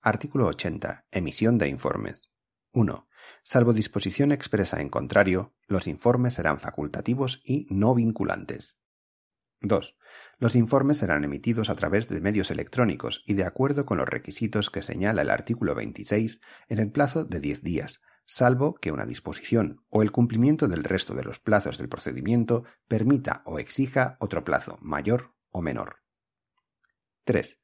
Artículo 80. Emisión de informes. 1. Salvo disposición expresa en contrario, los informes serán facultativos y no vinculantes. 2. Los informes serán emitidos a través de medios electrónicos y de acuerdo con los requisitos que señala el artículo 26 en el plazo de 10 días, salvo que una disposición o el cumplimiento del resto de los plazos del procedimiento permita o exija otro plazo mayor o menor. 3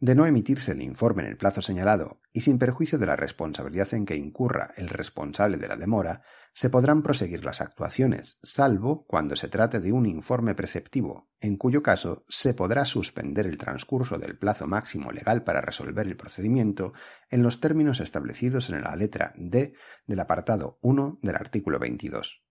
de no emitirse el informe en el plazo señalado y sin perjuicio de la responsabilidad en que incurra el responsable de la demora, se podrán proseguir las actuaciones, salvo cuando se trate de un informe preceptivo, en cuyo caso se podrá suspender el transcurso del plazo máximo legal para resolver el procedimiento en los términos establecidos en la letra D del apartado 1 del artículo 22.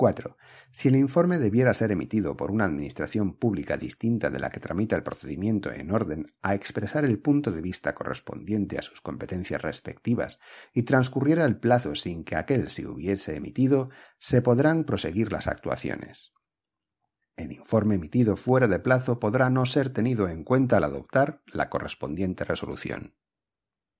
4. Si el informe debiera ser emitido por una administración pública distinta de la que tramita el procedimiento en orden a expresar el punto de vista correspondiente a sus competencias respectivas y transcurriera el plazo sin que aquel se hubiese emitido, se podrán proseguir las actuaciones. El informe emitido fuera de plazo podrá no ser tenido en cuenta al adoptar la correspondiente resolución.